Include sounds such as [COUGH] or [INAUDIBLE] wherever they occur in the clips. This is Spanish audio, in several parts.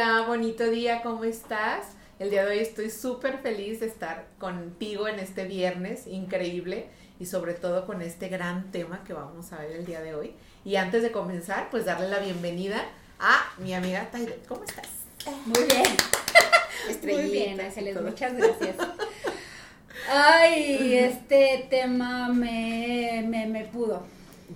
Hola, bonito día, ¿cómo estás? El día de hoy estoy súper feliz de estar contigo en este viernes, increíble, y sobre todo con este gran tema que vamos a ver el día de hoy. Y antes de comenzar, pues darle la bienvenida a mi amiga Tairet. ¿Cómo estás? Muy bien. [LAUGHS] Muy bien, Ángeles, muchas gracias. Ay, este tema me, me, me pudo.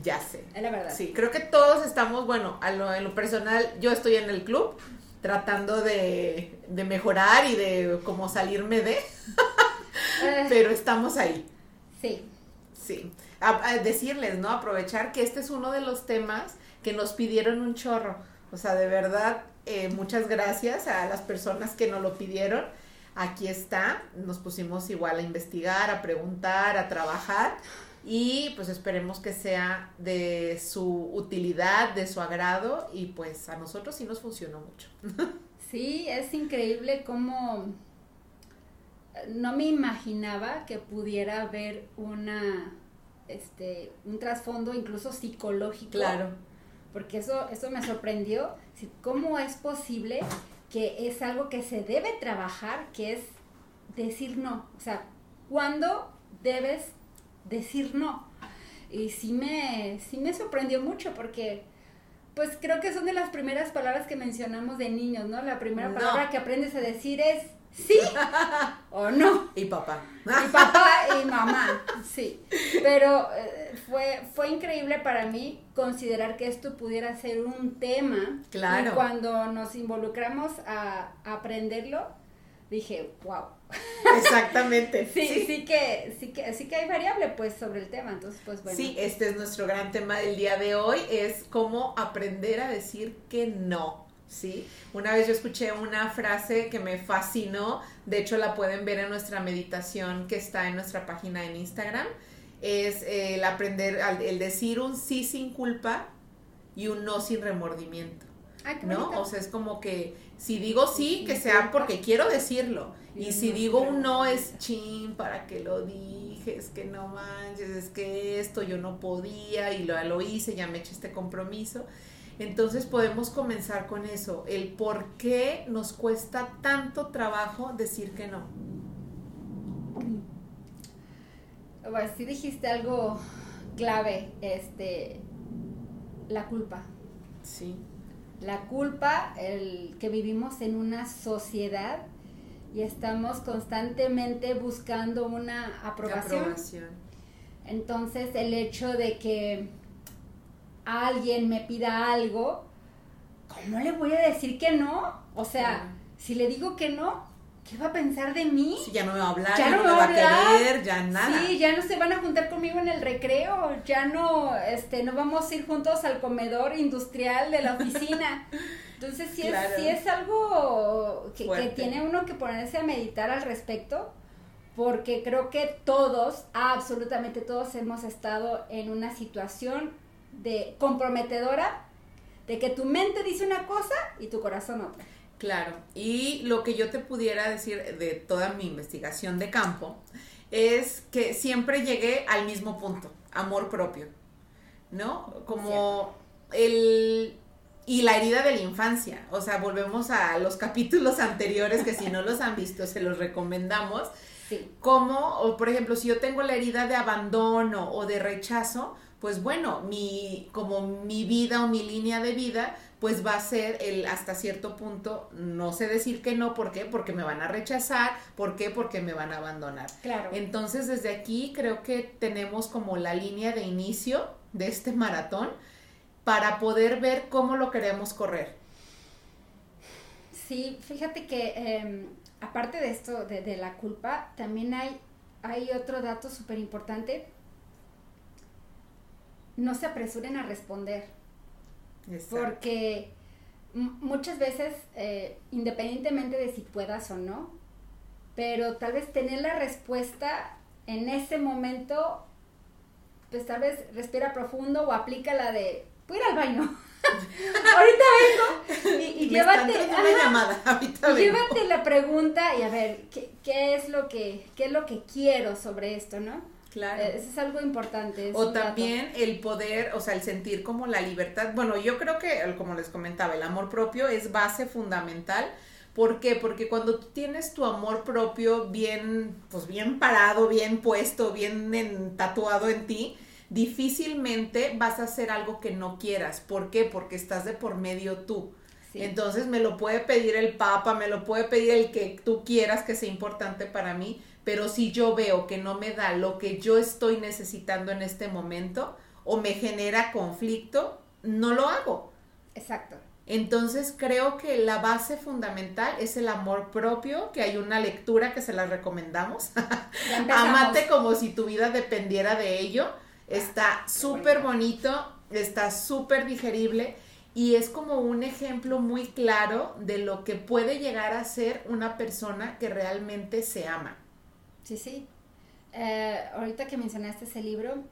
Ya sé. Es la verdad. Sí, creo que todos estamos, bueno, a lo, en lo personal, yo estoy en el club tratando de, de mejorar y de como salirme de, [LAUGHS] Eh, pero estamos ahí. sí, Sí. A- a decirles, ¿no? Aprovechar que este es uno de los temas que nos pidieron un chorro. O sea, de verdad, eh, muchas gracias a las personas que nos lo pidieron. Aquí está. Nos pusimos igual a investigar, a preguntar, a trabajar. Y pues esperemos que sea de su utilidad, de su agrado. Y pues a nosotros sí nos funcionó mucho. [LAUGHS] sí, es increíble cómo no me imaginaba que pudiera haber una, este, un trasfondo incluso psicológico. Porque eso, eso me sorprendió. ¿Cómo es posible que es algo que se debe trabajar, que es decir no? O sea, ¿cuándo debes decir no? Y sí me, sí me sorprendió mucho porque, pues creo que son de las primeras palabras que mencionamos de niños, ¿no? La primera No. palabra que aprendes a decir es sí [LAUGHS] o no. Y papá. Mi papá y mamá, sí. Pero eh, fue, fue increíble para mí considerar que esto pudiera ser un tema. Claro. Y cuando nos involucramos a, a aprenderlo, dije, wow. [LAUGHS] Exactamente. Sí, sí, que, sí que, sí que hay variable pues sobre el tema. Entonces, pues bueno. Sí, este es nuestro gran tema del día de hoy, es cómo aprender a decir que no, ¿sí? Una vez yo escuché una frase que me fascinó, de hecho la pueden ver en nuestra meditación que está en nuestra página en Instagram, es el aprender, el decir un sí sin culpa y un no sin remordimiento. Ay, qué ¿no? bonito. O sea, es como que si digo sí, que sea porque quiero decirlo. Y si digo un no es chin, ¿para que lo dije? Es que no manches, es que esto yo no podía y lo, lo hice, ya me eché este compromiso. Entonces podemos comenzar con eso, el por qué nos cuesta tanto trabajo decir que no. Bueno, sí dijiste algo clave, este, la culpa. Sí. La culpa, el que vivimos en una sociedad y estamos constantemente buscando una aprobación. Aprobación. Entonces, el hecho de que alguien me pida algo, ¿cómo le voy a decir que no? O sea, si le digo que no, ¿qué va a pensar de mí? Sí, ya no me va a hablar, Ya ya, no me va a querer, ya nada. Sí, ya no se van a juntar conmigo en el recreo, ya no, este, no vamos a ir juntos al comedor industrial de la oficina. Entonces sí, Claro. es, sí es algo que, que tiene uno que ponerse a meditar al respecto, porque creo que todos, absolutamente todos hemos estado en una situación de comprometedora, de que tu mente dice una cosa y tu corazón otra. Claro, y lo que yo te pudiera decir de toda mi investigación de campo es que siempre llegué al mismo punto, amor propio, ¿no? Como el... Y la herida de la infancia, o sea, volvemos a los capítulos anteriores que si no los han visto se los recomendamos, Sí. como, o por ejemplo, si yo tengo la herida de abandono o de rechazo, pues bueno, mi, como mi vida o mi línea de vida, pues va a ser el hasta cierto punto, no sé decir que no, ¿por qué? Porque me van a rechazar, ¿por qué? Porque me van a abandonar. Claro. Entonces, desde aquí creo que tenemos como la línea de inicio de este maratón para poder ver cómo lo queremos correr. Sí, fíjate que eh, aparte de esto, de, de la culpa, también hay, hay otro dato súper importante. No se apresuren a responder, Exacto. porque muchas veces, eh, independientemente de si puedas o no, pero tal vez tener la respuesta en ese momento, pues tal vez respira profundo o aplica la de, voy ir al baño. [LAUGHS] Ahorita vengo y, llévate. ajá, llamada, [LAUGHS] ahorita y vengo. llévate la pregunta y a ver, ¿qué, qué es lo que, qué es lo que quiero sobre esto, no? Claro. Eso es algo importante. o también el poder, o sea, el sentir como la libertad. Bueno, yo creo que, como les comentaba, el amor propio es base fundamental. ¿Por qué? Porque cuando tú tienes tu amor propio bien, pues bien parado, bien puesto, bien tatuado en ti, difícilmente vas a hacer algo que no quieras. ¿Por qué? Porque estás de por medio tú. Entonces me lo puede pedir el Papa, me lo puede pedir el que tú quieras que sea importante para mí, pero si yo veo que no me da lo que yo estoy necesitando en este momento o me genera conflicto, no lo hago. Exacto. Entonces creo que la base fundamental es el amor propio, que hay una lectura que se la recomendamos. [LAUGHS] Amate como si tu vida dependiera de ello. Está súper bonito, está súper digerible y es como un ejemplo muy claro de lo que puede llegar a ser una persona que realmente se ama. Sí, sí. Eh, ahorita que mencionaste ese libro,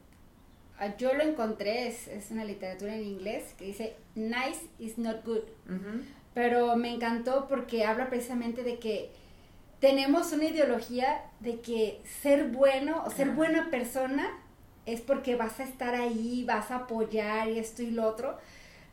ah, yo lo encontré, es, es, una literatura en inglés que dice nice is not good. Pero me encantó porque habla precisamente de que tenemos una ideología de que ser bueno o ser buena persona es porque vas a estar ahí, vas a apoyar y esto y lo otro.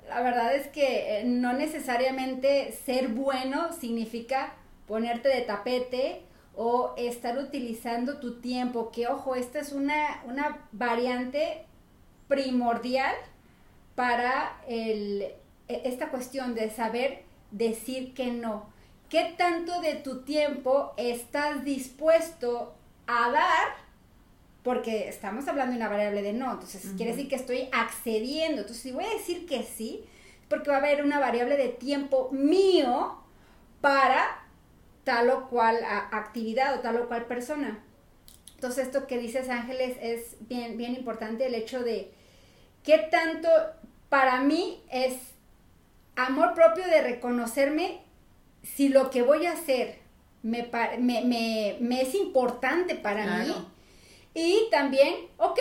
La verdad es que eh, no necesariamente ser bueno significa ponerte de tapete o estar utilizando tu tiempo, que ojo, esta es una, una variante primordial para el, e, esta cuestión de saber decir que no. ¿Qué tanto de tu tiempo estás dispuesto a dar? Porque estamos hablando de una variable de no, entonces quiere decir que estoy accediendo. Entonces, si voy a decir que sí, porque va a haber una variable de tiempo mío para tal o cual actividad o tal o cual persona. Entonces esto que dices Ángeles es bien, bien importante, el hecho de qué tanto para mí es amor propio de reconocerme si lo que voy a hacer me, me, es importante para mí. Y también, ok,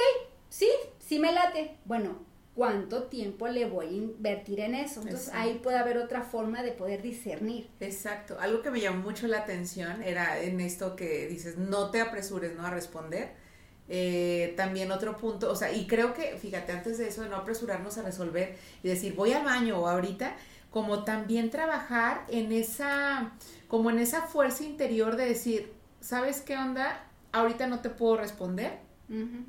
sí, sí me late. Bueno, cuánto tiempo le voy a invertir en eso. Entonces ahí puede haber otra forma de poder discernir. Exacto. Algo que me llamó mucho la atención era en esto que dices, no te apresures, ¿no? A responder. Eh, también otro punto, o sea, y creo que, fíjate, antes de eso, de no apresurarnos a resolver y decir, voy al baño o ahorita, como también trabajar en esa, como en esa fuerza interior de decir, ¿sabes qué onda? Ahorita no te puedo responder,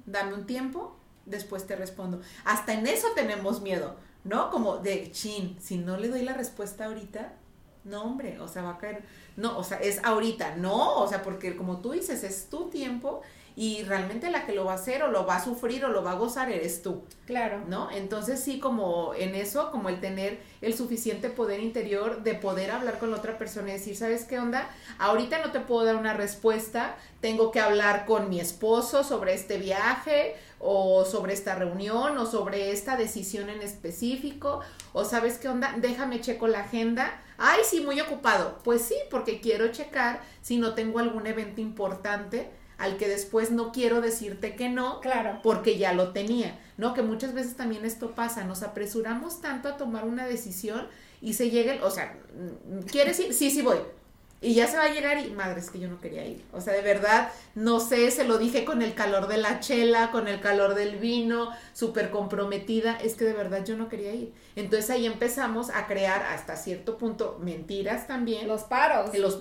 dame un tiempo, después te respondo. Hasta en eso tenemos miedo, ¿no? Como de, chin, si no le doy la respuesta ahorita, no, hombre, o sea, va a caer, no, o sea, es ahorita, no, o sea, porque como tú dices, es tu tiempo y realmente la que lo va a hacer o lo va a sufrir o lo va a gozar eres tú. Claro. ¿No? Entonces sí, como en eso, como el tener el suficiente poder interior de poder hablar con la otra persona y decir, ¿sabes qué onda? Ahorita no te puedo dar una respuesta, tengo que hablar con mi esposo sobre este viaje o sobre esta reunión o sobre esta decisión en específico o sabes qué onda, déjame checo la agenda. Ay, sí, muy ocupado. Pues sí, porque quiero checar si no tengo algún evento importante al que después no quiero decirte que no, claro. porque ya lo tenía, ¿no? Que muchas veces también esto pasa, nos apresuramos tanto a tomar una decisión y se llega, o sea, ¿quieres ir? Sí, sí voy. Y ya se va a llegar y, madre, es que yo no quería ir. O sea, de verdad, no sé, se lo dije con el calor de la chela, con el calor del vino, súper comprometida, es que de verdad yo no quería ir. Entonces ahí empezamos a crear hasta cierto punto mentiras también. Los paros. De, los,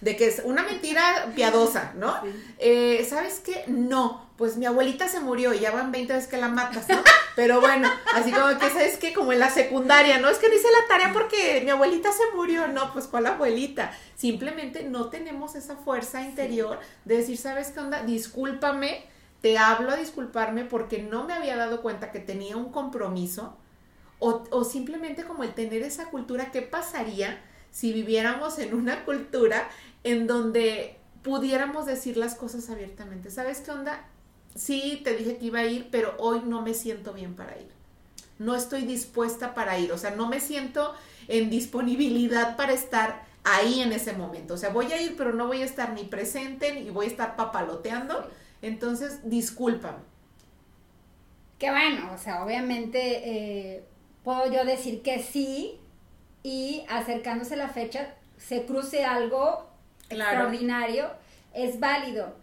de que es una mentira piadosa, ¿no? Eh, ¿Sabes qué? No, pues mi abuelita se murió y ya van 20 veces que la matas, ¿no? [LAUGHS] Pero bueno, así como que, ¿sabes qué? Como en la secundaria, ¿no? Es que no hice la tarea porque mi abuelita se murió, no, pues ¿cuál abuelita? Simplemente no tenemos esa fuerza interior de decir, ¿sabes qué onda? Discúlpame, te hablo a disculparme porque no me había dado cuenta que tenía un compromiso o, o simplemente como el tener esa cultura, ¿qué pasaría si viviéramos en una cultura en donde pudiéramos decir las cosas abiertamente? ¿Sabes qué onda? Sí, te dije que iba a ir, pero hoy no me siento bien para ir. No estoy dispuesta para ir, o sea, no me siento en disponibilidad para estar ahí en ese momento. O sea, voy a ir, pero no voy a estar ni presente ni voy a estar papaloteando. Entonces, discúlpame. Qué bueno, o sea, obviamente eh, puedo yo decir que sí y acercándose la fecha se cruce algo extraordinario, es válido.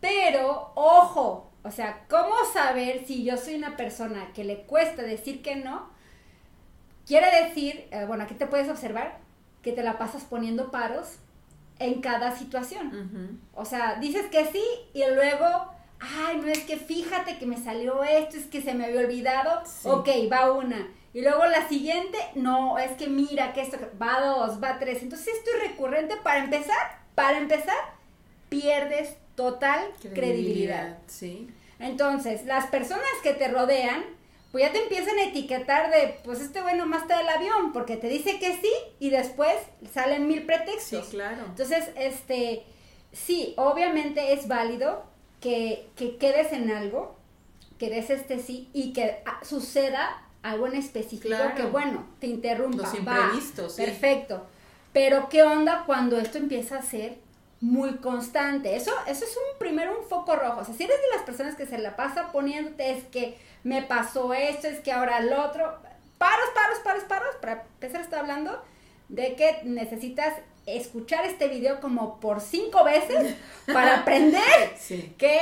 Pero, ojo, O sea, ¿cómo saber si yo soy una persona que le cuesta decir que no? Quiere decir, eh, bueno, aquí te puedes observar que te la pasas poniendo paros en cada situación. O sea, dices que sí y luego, ay, no es que fíjate que me salió esto, es que se me había olvidado. Ok, va una. Y luego la siguiente, no, es que mira que esto va dos, va tres. Entonces esto es recurrente para empezar, para empezar, pierdes total credibilidad. Sí. Entonces, las personas que te rodean, pues ya te empiezan a etiquetar de, pues este güey nomás está del avión, porque te dice que sí y después salen mil pretextos. Sí, claro. Entonces, este, sí, obviamente es válido que, que quedes en algo, que des este sí y que ah, suceda algo en específico Claro. que, bueno, te interrumpa. Los va, imprevistos, sí. Perfecto. Pero, ¿qué onda cuando esto empieza a ser muy constante? Eso, eso es un primero un foco rojo. O sea, si eres de las personas que se la pasa poniéndote, es que me pasó esto, es que ahora el otro. Paros, paros, paros, paros. Para empezar, está hablando de que necesitas escuchar este video como por cinco veces para [LAUGHS] aprender Sí. que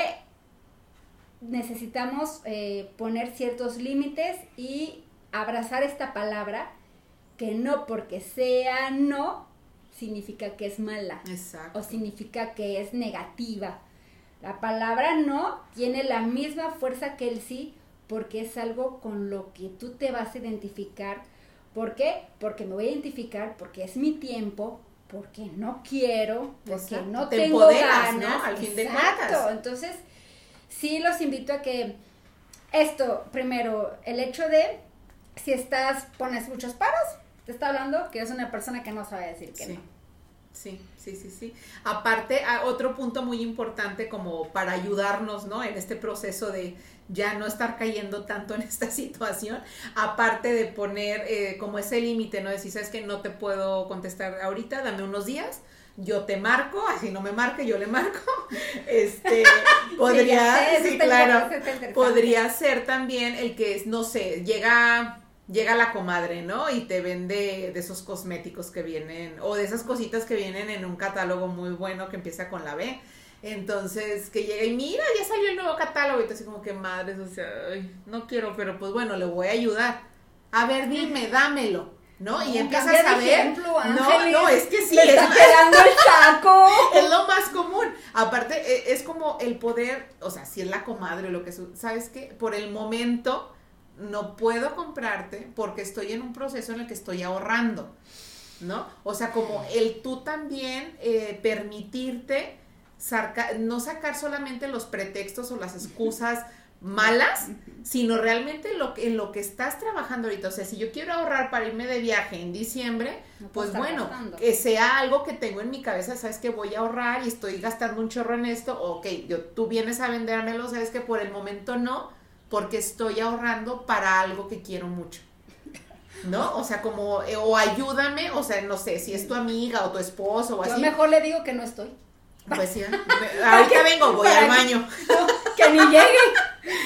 necesitamos eh, poner ciertos límites y abrazar esta palabra que no porque sea no significa que es mala Exacto. o significa que es negativa. La palabra no tiene la misma fuerza que el sí porque es algo con lo que tú te vas a identificar. ¿Por qué? Porque me voy a identificar, porque es mi tiempo, porque no quiero, porque Exacto. no Te tengo empoderas, ¿no? ganas. Al fin Exacto. Entonces, sí los invito a que esto, primero, el hecho de si estás, pones muchos paros, te está hablando que es una persona que no sabe decir que Sí. no. Sí, sí, sí, sí. Aparte, a- otro punto muy importante como para ayudarnos, ¿no? En este proceso de ya no estar cayendo tanto en [LAUGHS] esta situación, aparte de poner eh, como ese límite, ¿no? Decir, sabes que no te puedo contestar ahorita, dame unos días, yo te marco, así no me marque, yo le marco. [LAUGHS] Este, [LAUGHS] podría, sé, sí, claro, podría ser también el que, no sé, llega llega la comadre, ¿no? Y te vende de esos cosméticos que vienen, o de esas cositas que vienen en un catálogo muy bueno que empieza con la B. Entonces, que llega y mira, ya salió el nuevo catálogo. Y tú así como que madres, o sea, ay, no quiero, pero pues bueno, le voy a ayudar. A ver, dime, dámelo, ¿no? Y empiezas a ver. ejemplo, no, Ángeles. no, es que sí, Le es, está quedando el saco. [LAUGHS] es lo más común. Aparte, e- es como el poder, o sea, si es la comadre o lo que su- ¿sabes qué? Por el momento no puedo comprarte porque estoy en un proceso en el que estoy ahorrando, ¿no? O sea, como el tú también eh, permitirte no sacar solamente los pretextos o las excusas [LAUGHS] malas, sino realmente lo que, en lo que estás trabajando ahorita. O sea, si yo quiero ahorrar para irme de viaje en diciembre, No pues bueno, gastando. que sea algo que tengo en mi cabeza, sabes que voy a ahorrar y estoy gastando un chorro en esto, ok, yo, tú vienes a vendérmelo, sabes que por el momento no, porque estoy ahorrando para algo que quiero mucho. ¿No? O sea, como, eh, o ayúdame, o sea, no sé, si es tu amiga o tu esposo o Yo así. mejor le digo que no estoy. Pues sí, [LAUGHS] me- ahorita vengo, voy ¿Para al baño. No, que ni llegue.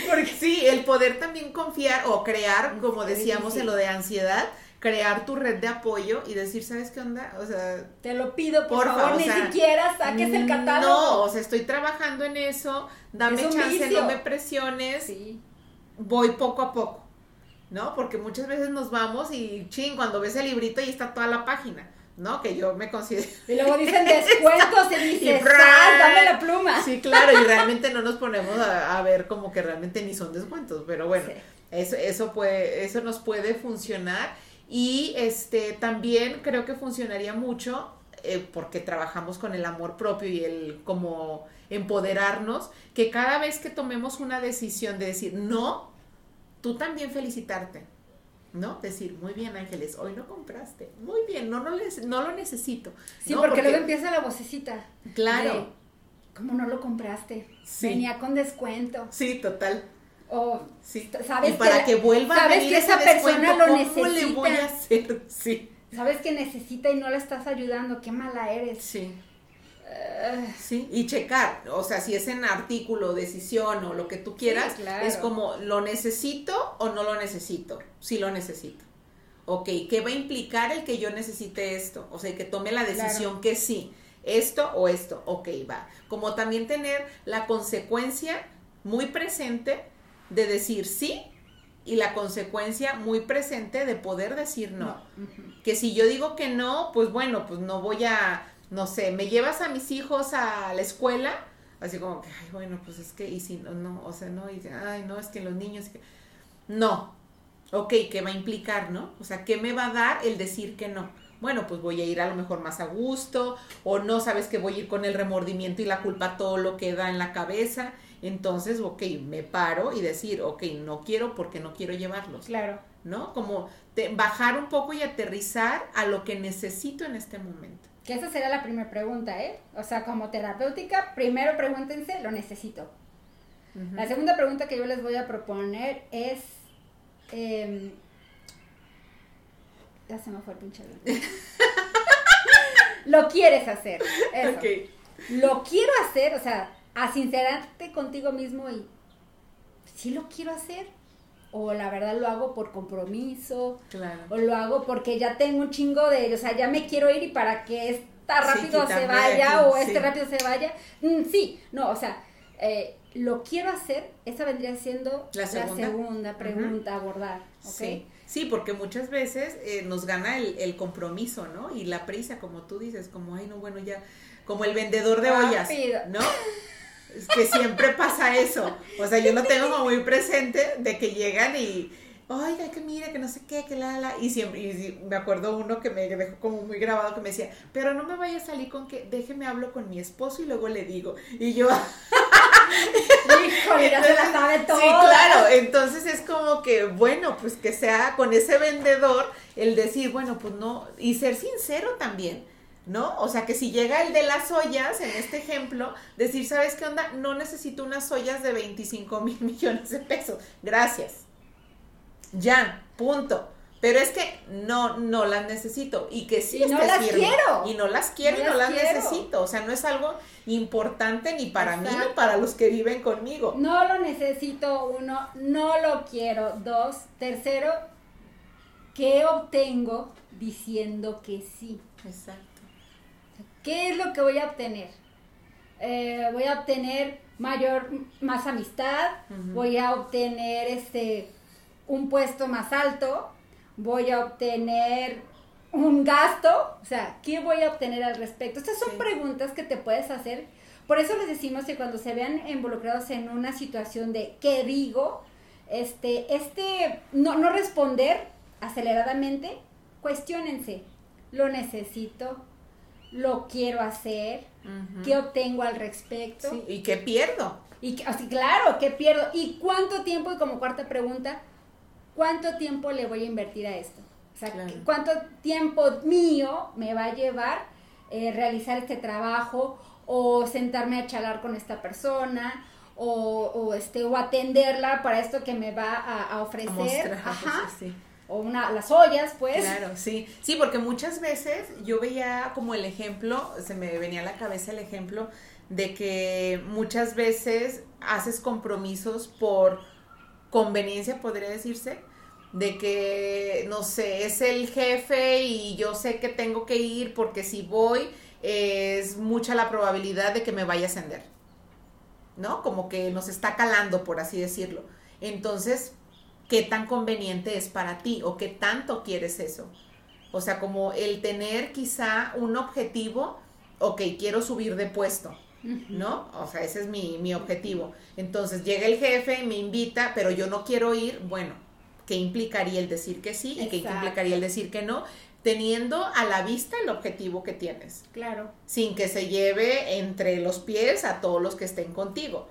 Porque sí, el poder también confiar o crear, como Es decíamos en lo de ansiedad, crear tu red de apoyo y decir, ¿sabes qué onda? O sea, Te lo pido, por Porfa, favor, o ni siquiera saques el catálogo. No, o sea, estoy trabajando en eso, dame Es chance, vicio. no me presiones, Sí. Voy poco a poco, ¿no? Porque muchas veces nos vamos y ching, cuando ves el librito y está toda la página, ¿no? Que yo me considero... Y luego dicen [LAUGHS] descuentos y dices. "Sas, dame la pluma. Sí, claro, y realmente no nos ponemos a, a ver como que realmente ni son descuentos, pero bueno, Sí. eso, eso puede, eso nos puede funcionar. Y este también creo que funcionaría mucho, eh, porque trabajamos con el amor propio y el como empoderarnos, que cada vez que tomemos una decisión de decir no, tú también felicitarte. ¿No? Decir, muy bien, Ángeles, hoy no compraste. Muy bien, no, no, les- no lo necesito. Sí, ¿no? porque, luego empieza la vocecita. Claro. de, ¿Cómo no lo compraste? Sí. Venía con descuento. Sí, total. O, Sí. ¿sabes y para la- que, vuelva a sabes venir que ese esa persona descuento, lo ¿cómo le voy a necesita? hacer? [LAUGHS] Sí. sabes que necesita y no le estás ayudando. Qué mala eres. Sí. Sí, y checar, o sea, si es en artículo, decisión o lo que tú quieras, Sí, claro. es como, ¿lo necesito o no lo necesito? Sí lo necesito. Ok, ¿qué va a implicar el que yo necesite esto? O sea, que tome la decisión que sí, esto o esto, ok, va. Como también tener la consecuencia muy presente de decir sí y la consecuencia muy presente de poder decir no. Que si yo digo que no, pues bueno, pues no voy a, no sé, me llevas a mis hijos a la escuela, así como que, ay, bueno, pues es que, y si no, no, o sea, no, y, ay, no, es que los niños, no, ok, ¿qué va a implicar, no? O sea, ¿qué me va a dar el decir que no? Bueno, pues voy a ir a lo mejor más a gusto, o no sabes que voy a ir con el remordimiento y la culpa todo lo que da en la cabeza, entonces, ok, me paro y decir, ok, no quiero porque no quiero llevarlos. Claro. ¿No? Como bajar un poco y aterrizar a lo que necesito en este momento. Que esa sería la primera pregunta, ¿eh? O sea, como terapéutica, primero pregúntense, lo necesito. La segunda pregunta que yo les voy a proponer es... Em, ya se me fue el pinche [LAUGHS] Lo quieres hacer. Eso. Lo quiero hacer, o sea, a sincerarte contigo mismo y si lo quiero hacer o la verdad lo hago por compromiso claro. o lo hago porque ya tengo un chingo de, o sea, ya me quiero ir y para que esta rápido se vaya o este rápido se vaya, mm, sí, no, o sea, eh, lo quiero hacer, esa vendría siendo la segunda, pregunta a abordar, ¿ok? Sí. porque muchas veces eh, nos gana el, el, compromiso, ¿no? Y la prisa, como tú dices, como, ay, no, bueno, ya, como el vendedor de ollas, ¿no? [LAUGHS] Es que siempre pasa eso. O sea, yo lo tengo como muy presente de que llegan y, oiga, que mire, que no sé qué, que la, la. Y siempre, y me acuerdo uno que me dejó como muy grabado que me decía, pero no me vaya a salir con que, déjeme hablo con mi esposo y luego le digo. Y yo. [LAUGHS] Híjole, ya se la sabe todo. Sí, claro. Entonces es como que, bueno, pues que sea con ese vendedor el decir, bueno, pues no, y ser sincero también ¿no? O sea, que si llega el de las ollas, en este ejemplo, decir, ¿sabes qué onda? No necesito unas ollas de 25 mil [LAUGHS] millones de pesos. Gracias. Ya, punto. Pero es que no, no las necesito. Y que sí, y no las quiero. Y no las quiero y no las necesito. O sea, no es algo importante ni para mí ni para los que viven conmigo. No lo necesito, uno, no lo quiero. Dos, tercero, ¿qué obtengo diciendo que sí? Exacto. ¿Qué es lo que voy a obtener? Eh, voy a obtener mayor, más amistad, voy a obtener este, un puesto más alto, voy a obtener un gasto, o sea, ¿qué voy a obtener al respecto? Estas son preguntas que te puedes hacer. Por eso les decimos que cuando se vean involucrados en una situación de ¿qué digo? Este, este, no, no responder aceleradamente, cuestionense, ¿lo necesito? Lo quiero hacer, qué obtengo al respecto. y qué pierdo. Y así, claro, qué pierdo. ¿Y cuánto tiempo? Y como cuarta pregunta, ¿cuánto tiempo le voy a invertir a esto? O sea, ¿cuánto tiempo mío me va a llevar eh, realizar este trabajo o sentarme a charlar con esta persona? O, este o atenderla para esto que me va a, ofrecer. Ajá o una, las ollas, pues. Claro, sí. Sí, porque muchas veces yo veía como el ejemplo, se me venía a la cabeza el ejemplo de que muchas veces haces compromisos por conveniencia, podría decirse, de que, no sé, es el jefe y yo sé que tengo que ir porque si voy es mucha la probabilidad de que me vaya a ascender, ¿no? Como que nos está calando, por así decirlo. Entonces, qué tan conveniente es para ti o qué tanto quieres eso. O sea, como el tener quizá un objetivo, ok, quiero subir de puesto, ¿no? O sea, ese es mi, objetivo. Entonces llega el jefe, me invita, pero yo no quiero ir, bueno, ¿qué implicaría el decir que sí y qué implicaría el decir que no? Teniendo a la vista el objetivo que tienes. Claro. Sin que se lleve entre los pies a todos los que estén contigo.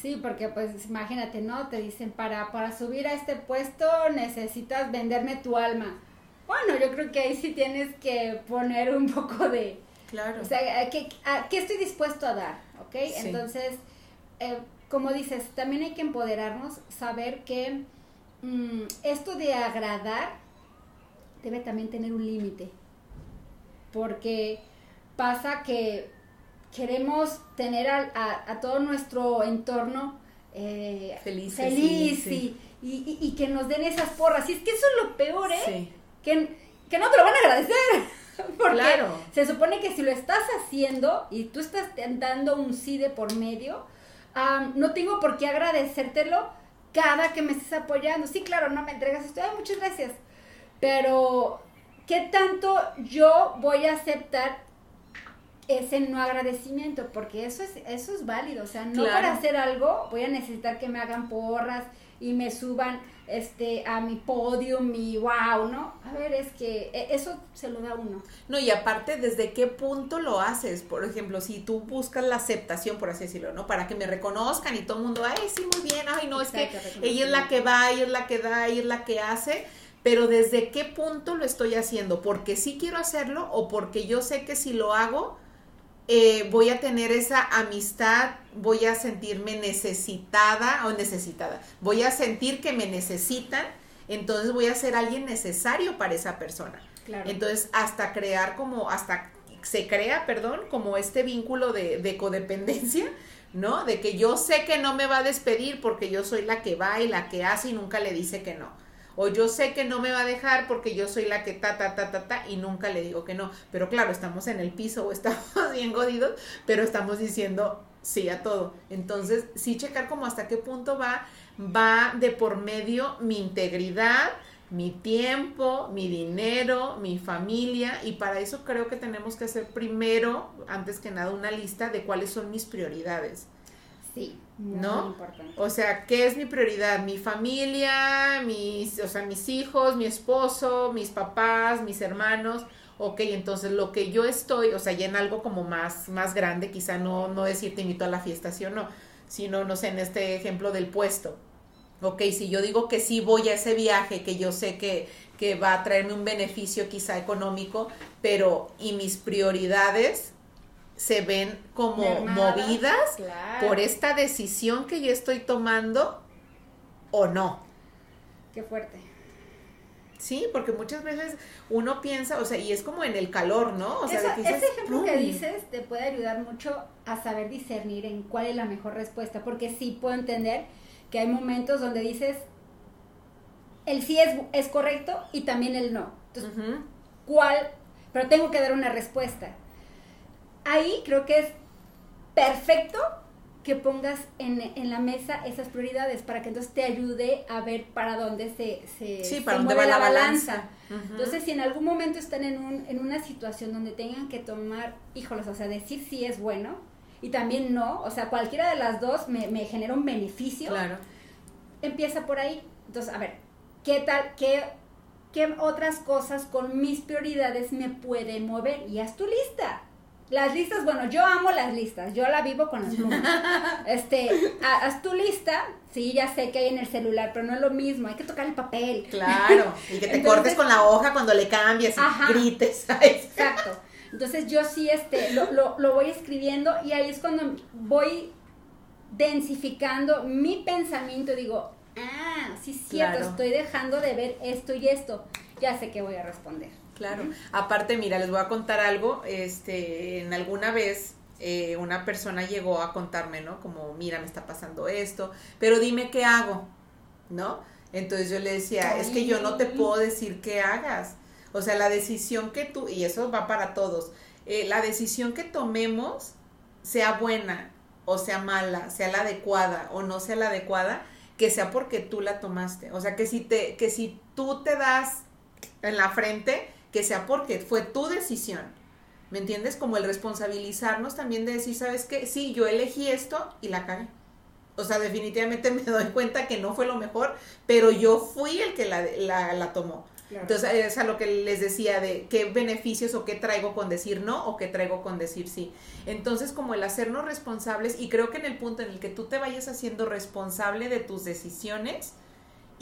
Sí, porque pues imagínate, ¿no? Te dicen, para, para subir a este puesto necesitas venderme tu alma. Bueno, yo creo que ahí sí tienes que poner un poco de... Claro. O sea, ¿qué, qué estoy dispuesto a dar? ¿Ok? Entonces, eh, como dices, también hay que empoderarnos, saber que mm, esto de agradar debe también tener un límite. Porque pasa que queremos tener a, a, todo nuestro entorno eh, feliz, feliz y, y, que nos den esas porras. Y es que eso es lo peor, ¿eh? Que, que no te lo van a agradecer. [LAUGHS] Porque claro. se supone que si lo estás haciendo y tú estás dando un sí de por medio, no tengo por qué agradecértelo cada que me estés apoyando. Sí, claro, no me entregas esto. Ay, muchas gracias. Pero, ¿qué tanto yo voy a aceptar ese no agradecimiento? Porque eso es, eso es válido. O sea, no para hacer algo voy a necesitar que me hagan porras y me suban este a mi podio, mi wow, ¿no? A ver, es que e, eso se lo da uno. No, y aparte, ¿desde qué punto lo haces? Por ejemplo, si tú buscas la aceptación, por así decirlo, ¿no? Para que me reconozcan y todo el mundo, ay, sí, muy bien, ay, no, es que ella es la que va, ella es la que da, ella es la que hace, pero ¿desde qué punto lo estoy haciendo? ¿Porque sí quiero hacerlo o porque yo sé que si lo hago, eh, voy a tener esa amistad, voy a sentirme necesitada o necesitada, voy a sentir que me necesitan, entonces voy a ser alguien necesario para esa persona. Entonces, hasta crear como, hasta se crea, perdón, como este vínculo de, de codependencia, ¿no? De que yo sé que no me va a despedir porque yo soy la que va y la que hace y nunca le dice que no o yo sé que no me va a dejar porque yo soy la que ta, ta, ta, ta, ta, y nunca le digo que no. Pero claro, estamos en el piso o [LAUGHS] estamos bien godidos, pero estamos diciendo sí a todo. Entonces, sí checar como hasta qué punto va, va de por medio mi integridad, mi tiempo, mi dinero, mi familia, y para eso creo que tenemos que hacer primero, antes que nada, una lista de cuáles son mis prioridades. Sí, ¿no? O sea, ¿qué es mi prioridad? Mi familia, mis, o sea, mis hijos, mi esposo, mis papás, mis hermanos. Ok, entonces lo que yo estoy, o sea, ya en algo como más, más grande, quizá no, no decir te invito a la fiesta, sí o no, sino, no sé, en este ejemplo del puesto. Ok, si yo digo que sí voy a ese viaje, que yo sé que, que va a traerme un beneficio quizá económico, pero ¿y mis prioridades? Se ven como movidas por esta decisión que yo estoy tomando o no. Qué fuerte. Sí, porque muchas veces uno piensa, o sea, y es como en el calor, ¿no? O sea, ese ejemplo que dices te puede ayudar mucho a saber discernir en cuál es la mejor respuesta, porque sí puedo entender que hay momentos donde dices, el sí es, es correcto y también el no. Entonces, ¿cuál? Pero tengo que dar una respuesta ahí creo que es perfecto que pongas en, la mesa esas prioridades para que entonces te ayude a ver para dónde se, se, para dónde va la, balanza. Entonces, si en algún momento están en, un, en una situación donde tengan que tomar, híjoles, o sea, decir si es bueno y también no, o sea, cualquiera de las dos me, me genera un beneficio, claro. empieza por ahí. Entonces, a ver, ¿qué tal, qué, qué otras cosas con mis prioridades me pueden mover? Y haz tu lista las listas, bueno, yo amo las listas, yo la vivo con las plumas. [LAUGHS] Este, haz tu lista, sí, ya sé que hay en el celular, pero no es lo mismo, hay que tocar el papel. Claro, y que te cortes con la hoja cuando le cambies y grites. Exacto. Entonces yo sí este, lo, lo, lo voy escribiendo y ahí es cuando voy densificando mi pensamiento, digo, ah, sí es cierto, estoy dejando de ver esto y esto, ya sé que voy a responder. Claro. Aparte, mira, les voy a contar algo. Este, en alguna vez eh, una persona llegó a contarme, ¿no? Como, mira, me está pasando esto, pero dime qué hago, ¿no? Entonces yo le decía, es que yo no te puedo decir qué hagas. O sea, la decisión que tú, y eso va para todos, eh, la decisión que tomemos, sea buena o sea mala, sea la adecuada o no sea la adecuada, que sea porque tú la tomaste. O sea, que si te, que si tú te das en la frente, que sea porque fue tu decisión. ¿Me entiendes? Como el responsabilizarnos también de decir, ¿sabes qué? Sí, yo elegí esto y la cagué. O sea, definitivamente [LAUGHS] me doy cuenta que no fue lo mejor, pero yo fui el que la, la, la tomó. Entonces, es a lo que les decía de qué beneficios o qué traigo con decir no o qué traigo con decir sí. Entonces, como el hacernos responsables, y creo que en el punto en el que tú te vayas haciendo responsable de tus decisiones,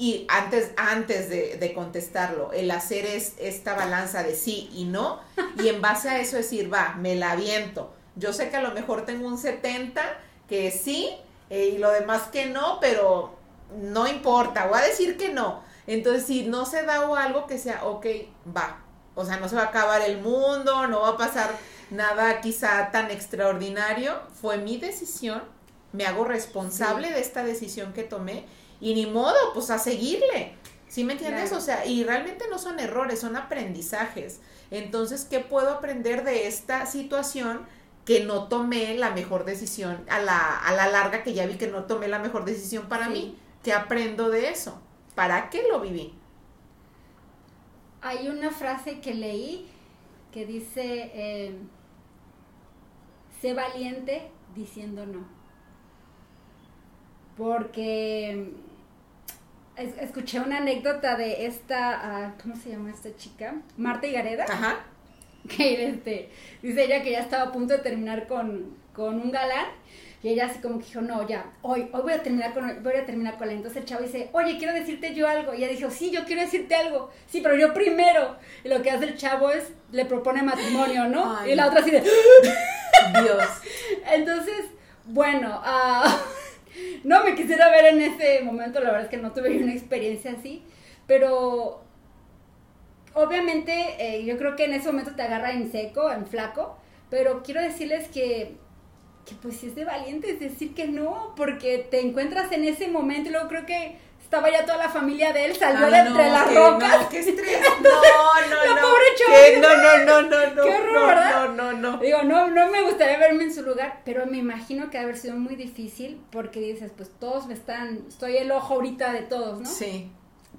y antes, antes de, contestarlo, el hacer es, esta balanza de sí y no, y en base a eso decir, va, me la aviento. Yo sé que a lo mejor tengo un 70 que sí, eh, y lo demás que no, pero no importa, voy a decir que no. Entonces, si no se da o algo que sea, ok, va. O sea, no se va a acabar el mundo, no va a pasar nada quizá tan extraordinario. Fue mi decisión, me hago responsable de esta decisión que tomé y ni modo, pues a seguirle. ¿Sí me entiendes? O sea, y realmente no son errores, son aprendizajes. Entonces, ¿qué puedo aprender de esta situación que no tomé la mejor decisión, a la, a la larga que ya vi que no tomé la mejor decisión para mí. ¿Qué aprendo de eso? ¿Para qué lo viví? Hay una frase que leí que dice, eh, sé valiente diciendo no. Porque escuché una anécdota de esta, ah, ¿cómo se llama esta chica? Marta Higareda. Ajá. Que este, dice ella que ya estaba a punto de terminar con, con un galán. Y ella así como que dijo, no, ya, hoy, hoy voy a terminar con voy a terminar con él. Entonces el chavo dice, oye, quiero decirte yo algo. Y ella dijo, sí, yo quiero decirte algo. Sí, pero yo primero. Y lo que hace el chavo es, le propone matrimonio, ¿no? y la otra así de, Dios. [LAUGHS] Entonces, bueno, uh, [LAUGHS] no me quisiera ver en ese momento, la verdad es que no tuve una experiencia así, pero obviamente eh, yo creo que en ese momento te agarra en seco, en flaco, pero quiero decirles que, que pues si es de valiente es decir que no, porque te encuentras en ese momento y luego creo que estaba ya toda la familia de él, salió de entre las rocas. No, qué estrés. [LAUGHS] No, no, la no. pobre. No, no, no, no, no. Qué horror, no, ¿verdad? No, no, no. Digo, no, no me gustaría verme en su lugar, pero me imagino que ha haber sido muy difícil porque dices, pues todos me están, estoy el ojo ahorita de todos, ¿no? Sí.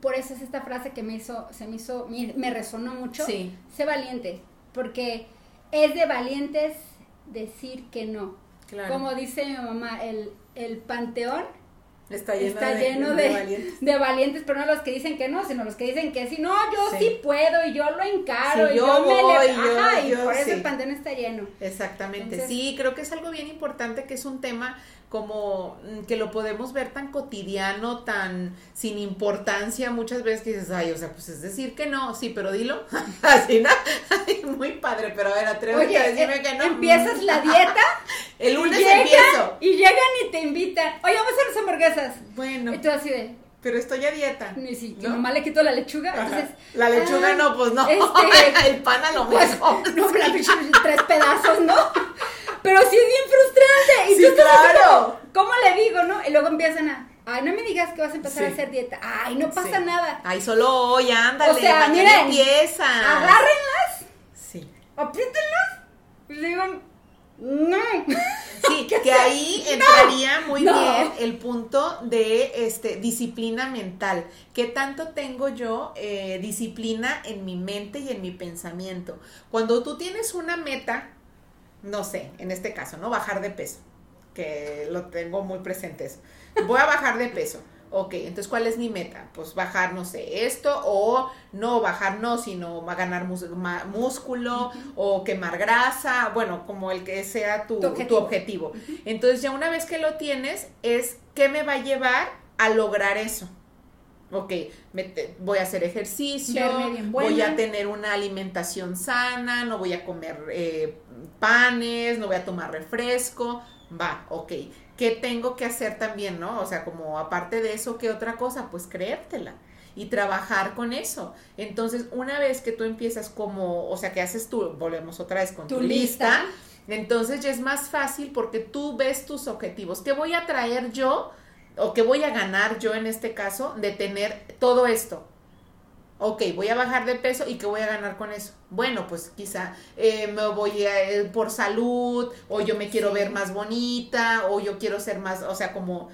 Por eso es esta frase que me hizo, se me hizo, me, me resonó mucho. Sí. Sé valiente, porque es de valientes decir que no. Claro. Como dice mi mamá, el, el panteón Está lleno, está de, lleno de de, valientes. de valientes, pero no los que dicen que no, sino los que dicen que sí. No, yo sí, Sí. puedo y yo lo encaro Sí, y yo yo, me voy, le... yo- Ajá, y yo por eso sí. el panteón está lleno. Exactamente, Entonces- sí, creo que es algo bien importante, que es un tema como mm, que lo podemos ver tan cotidiano, tan sin importancia, muchas veces que dices, ay, o sea, pues es decir que no, sí, pero dilo, [LAUGHS] así, ¿no? Ay, Muy padre, pero a ver, atrévete Oye, a decirme eh, que no. empiezas la [LAUGHS] dieta El y lunes llegan, empiezo. y llegan y te invitan. Oye, vamos a hacer las hamburguesas. Bueno, Y tú así de, pero estoy a dieta. ni si, que ¿no? nomás le quito la lechuga. Ajá. Entonces, la lechuga ah, no, pues no. este, [LAUGHS] el pan a lo Pues, mejor. no, la pinche tres pedazos, ¿no? Pero sí es bien frustrante. Y Sí, tú claro. como, ¿cómo le digo, no? Y luego empiezan a, ay, no me digas que vas a empezar Sí. a hacer dieta. Ay, no pasa Sí. nada. Ay, solo hoy, ándale, O sea, mañana miren, empieza. Agárrenlas, Sí. apriétenlas. Y le digo, no. Sí, [LAUGHS] que ahí [LAUGHS] entraría muy no. bien el punto de este disciplina mental. ¿Qué tanto tengo yo eh, disciplina en mi mente y en mi pensamiento? Cuando tú tienes una meta, no sé, en este caso, ¿no? Bajar de peso, que lo tengo muy presente eso. Voy a bajar de peso. Ok, entonces, ¿cuál es mi meta? Pues bajar, no sé, esto, o no bajar, no, sino ganar músculo, o quemar grasa, bueno, como el que sea tu, Tu tu objetivo. Entonces, ya una vez que lo tienes, es qué me va a llevar a lograr eso. Ok, me te- voy a hacer ejercicio, voy a tener una alimentación sana, no voy a comer eh, panes, no voy a tomar refresco, va, ok. ¿Qué tengo que hacer también, no? O sea, como aparte de eso, ¿qué otra cosa? Pues creértela y trabajar con eso. Entonces, una vez que tú empiezas como, o sea, que haces tú, volvemos otra vez con tu, Tu lista, lista. entonces ya es más fácil porque tú ves tus objetivos. ¿Qué voy a traer yo o qué voy a ganar yo en este caso de tener todo esto? Ok, voy a bajar de peso y qué voy a ganar con eso. Bueno, pues quizá eh, me voy a, eh, por salud o yo me quiero Sí. ver más bonita o yo quiero ser más, o sea, como,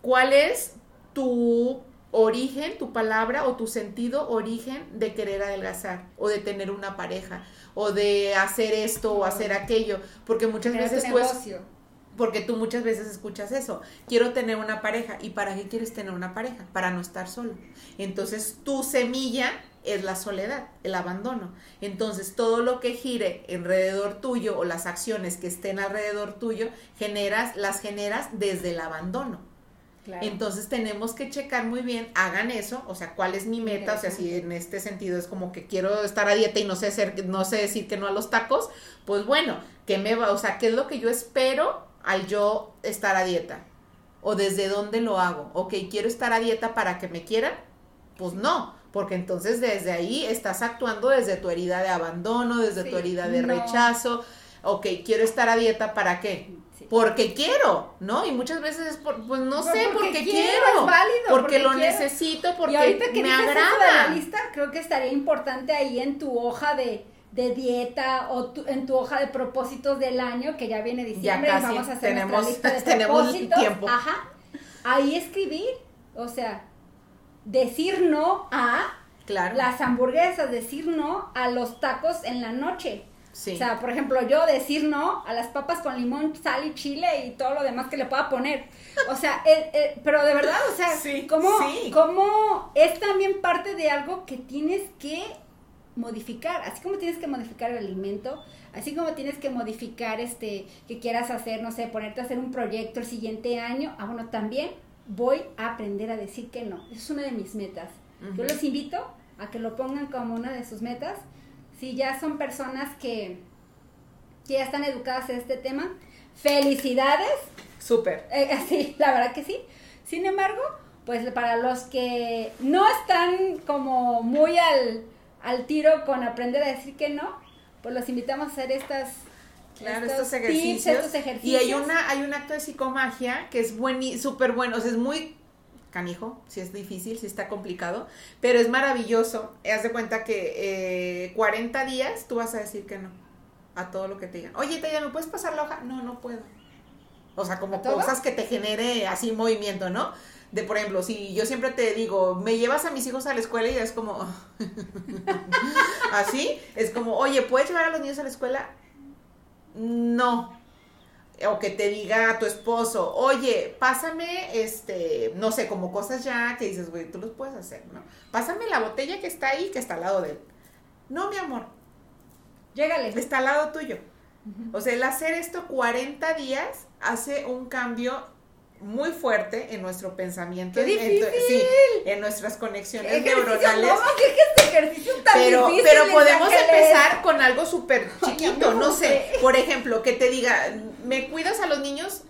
¿cuál es tu origen, tu palabra o tu sentido origen de querer adelgazar o de tener una pareja o de hacer esto o hacer aquello? Porque muchas Pero veces tu tú es- negocio. Porque tú muchas veces escuchas eso. Quiero tener una pareja. ¿Y para qué quieres tener una pareja? Para no estar solo. Entonces tu semilla es la soledad, el abandono. Entonces todo lo que gire alrededor tuyo o las acciones que estén alrededor tuyo, generas, las generas desde el abandono. Claro. Entonces tenemos que checar muy bien, hagan eso, o sea, cuál es mi meta, o sea, si en este sentido es como que quiero estar a dieta y no sé hacer, no sé decir que no a los tacos, pues bueno, ¿qué me va, o sea, qué es lo que yo espero al yo estar a dieta? O desde dónde lo hago? Ok, quiero estar a dieta para que me quieran, pues no, porque entonces desde ahí estás actuando desde tu herida de abandono, desde Sí, tu herida de no. rechazo. Ok, quiero estar a dieta para qué? Sí. Porque quiero, ¿no? Y muchas veces es por, pues no sé, porque porque, quiero, quiero, es válido, porque, porque lo quiero. necesito, porque y ahorita que me eso de agrada. la lista, creo que estaría importante ahí en tu hoja de de dieta o en tu hoja de propósitos del año, que ya viene diciembre ya y vamos a hacer tenemos, nuestra lista de [LAUGHS] tenemos propósitos. tiempo. Ajá. Ahí escribir, o sea, decir no a Claro. las hamburguesas, decir no a los tacos en la noche. Sí. O sea, por ejemplo, yo decir no a las papas con limón, sal y chile y todo lo demás que le pueda poner. O sea, [LAUGHS] eh, eh, pero de verdad, o sea, Sí, ¿cómo, sí. cómo es también parte de algo que tienes que modificar? Así como tienes que modificar el alimento, así como tienes que modificar este, que quieras hacer, no sé, ponerte a hacer un proyecto el siguiente año, ah, bueno, también voy a aprender a decir que no. Esa es una de mis metas. Yo los invito a que lo pongan como una de sus metas. Si ya son personas que, que ya están educadas en este tema, felicidades. Súper. Eh, [LAUGHS] sí, la verdad que sí. Sin embargo, pues para los que no están como muy al, al tiro con aprender a decir que no, pues los invitamos a hacer estas Claro, estos estos tips, ejercicios. Y hay una, hay un acto de psicomagia que es súper bueno, o sea, es muy canijo, si es difícil, si está complicado, pero es maravilloso. Haz de cuenta que eh, 40 días tú vas a decir que no a todo lo que te digan. Oye, Taya, ¿me puedes pasar la hoja? No, no puedo. O sea, como cosas que te genere así movimiento, ¿no? De, por ejemplo, si yo siempre te digo, me llevas a mis hijos a la escuela y es como, [LAUGHS] así, es como, oye, ¿puedes llevar a los niños a la escuela? No. O que te diga tu esposo, oye, pásame, este, no sé, como cosas ya que dices, güey, tú los puedes hacer, ¿no? Pásame la botella que está ahí, que está al lado de él. No, mi amor, Llégale. está al lado tuyo. O sea, el hacer esto 40 días hace un cambio muy fuerte en nuestro pensamiento. ¡Qué en- en- sí, en nuestras conexiones Ejercicio, neuronales. ¿cómo que este ejercicio tan Pero, difícil, pero podemos empezar con algo súper chiquito, no no sé. Por ejemplo, que te diga, ¿me cuidas a los niños?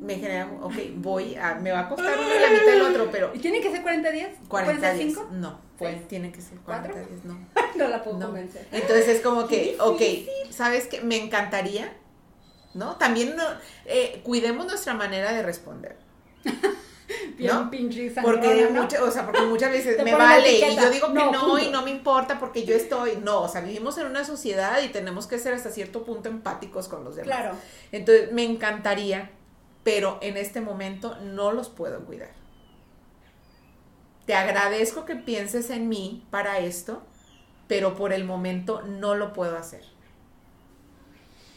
Me genera, ok, voy a, me va a costar uno y la mitad del otro, pero ¿Y tiene que ser 40 días? 40 días. 45? No, pues ¿Seis? tiene que ser 40 ¿Cuatro? días, no. [LAUGHS] no la puedo No. convencer. Entonces es como Qué que, ok, difícil. ¿sabes qué? Me encantaría, ¿no? También no, eh, cuidemos nuestra manera de responder. [LAUGHS] Bien ¿no? pinche Porque, sangrona, ¿no? mucha- o sea, porque muchas veces me vale y yo digo que No, no, y no me importa porque yo estoy. No, o sea, vivimos en una sociedad y tenemos que ser hasta cierto punto empáticos con los demás. Claro. Entonces, me encantaría, pero en este momento no los puedo cuidar. Te agradezco que pienses en mí para esto, pero por el momento no lo puedo hacer.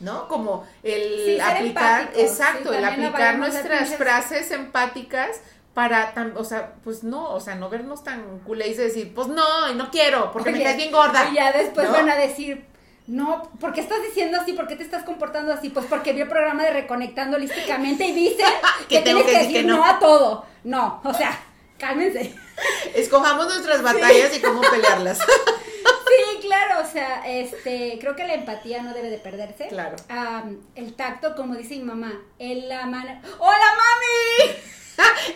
¿No? Como el Sí, aplicar, exacto, sí, el aplicar nuestras frases empáticas para, tan, o sea, pues no, o sea, no vernos tan culés y decir, pues no, y no quiero, porque me caes bien gorda. Y ya después ¿no? van a decir, no, ¿por qué estás diciendo así? ¿Por qué te estás comportando así? Pues porque vi el programa de Reconectando Holísticamente y dice [LAUGHS] Que que, tienes que decir decir que no. no. a todo. No, o sea, cálmense. Escojamos nuestras [LAUGHS] batallas y cómo pelearlas. [LAUGHS] Claro, o sea, este, creo que la empatía no debe de perderse. Claro. El tacto, como dice mi mamá, en la manera... ¡Hola, mami!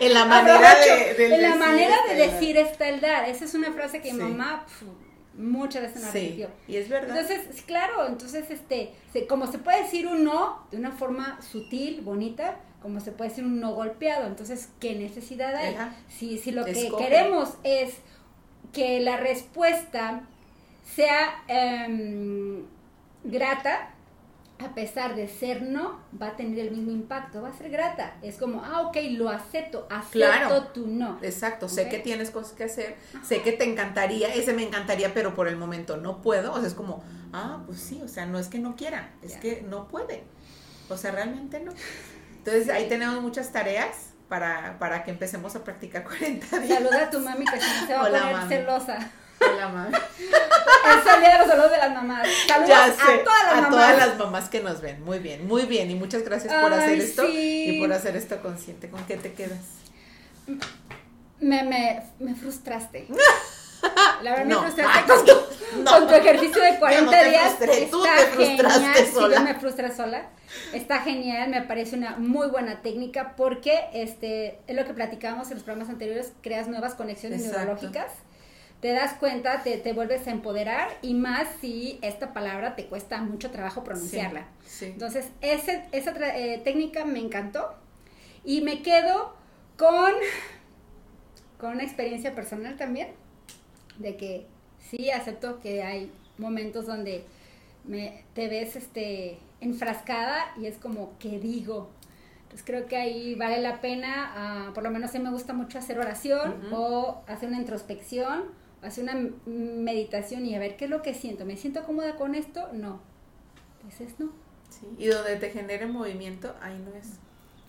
[LAUGHS] en la manera de, del En la decir, manera de este, decir está el dar. Esa es una frase que mi mamá pf, muchas veces me Sí, repitió. y es verdad. Entonces, claro, entonces, este, como se puede decir un no de una forma sutil, bonita, como se puede decir un no golpeado. Entonces, ¿qué necesidad hay? Ajá. Si, si lo que queremos es que la respuesta sea em, grata, a pesar de ser no, va a tener el mismo impacto, va a ser grata. Es como, ah, ok, lo acepto, acepto Claro. tu no. Exacto, sé que tienes cosas que hacer, sé que te encantaría, ese me encantaría, pero por el momento no puedo. O sea, es como, ah, pues sí, o sea, no es que no quiera, es que no puede. O sea, realmente no. Entonces ahí tenemos muchas tareas para, para que empecemos a practicar [LAUGHS] 40 días. Saluda a tu mami que se va a Hola, poner mami. celosa. Mami. Es [LAUGHS] el día de los saludos de las mamás. Saludos Ya a todas las a mamás. todas las mamás que nos ven. Muy bien, muy bien. Y muchas gracias por Ay, hacer esto sí. y por hacer esto consciente. ¿Con qué te quedas? Me, me, me frustraste. [LAUGHS] La verdad No. me frustraste con tu, no. con tu ejercicio de 40 Yo no te días. frustré, tú Está te genial. Sí, sola. yo me frustré sola. Está genial, me parece una muy buena técnica porque este es lo que platicábamos en los programas anteriores, creas nuevas conexiones Exacto. neurológicas. Te das cuenta, te, te vuelves a empoderar y más si esta palabra te cuesta mucho trabajo pronunciarla. Sí, sí. Entonces, ese- esa eh, técnica me encantó y me quedo con, con una experiencia personal también, de que sí acepto que hay momentos donde me, te ves este, enfrascada y es como, ¿qué digo? Entonces creo que ahí vale la pena, ah, por lo menos a mí me gusta mucho hacer oración o hacer una introspección, hacer una meditación y a ver qué es lo que siento. ¿Me siento cómoda con esto? No. Pues es no. Sí. Y donde te genere movimiento, ahí no es.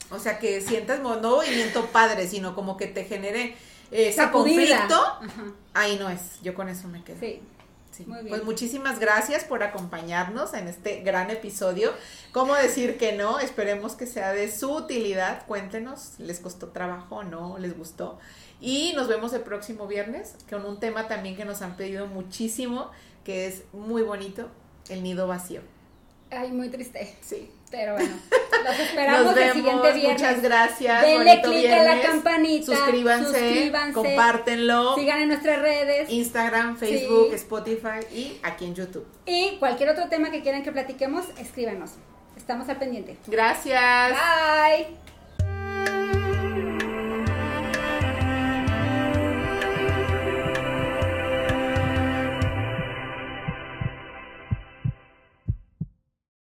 O sea, que sientas no movimiento padre, sino como que te genere eh, ese conflicto, ahí no es. Yo con eso me quedo. Sí. Pues muchísimas gracias por acompañarnos en este gran episodio. ¿Cómo decir que no? Esperemos que sea de su utilidad. Cuéntenos, ¿les costó trabajo o no? ¿Les gustó? Y nos vemos el próximo viernes con un tema también que nos han pedido muchísimo, que es muy bonito, el nido vacío. Ay, muy triste. Sí. Pero bueno, los esperamos el siguiente viernes. Muchas gracias. Denle click a la campanita. Suscríbanse, compártenlo. Sigan en nuestras redes. Instagram, Facebook, Spotify y aquí en YouTube. Y cualquier otro tema que quieran que platiquemos, escríbanos. Estamos al pendiente. Gracias. Bye.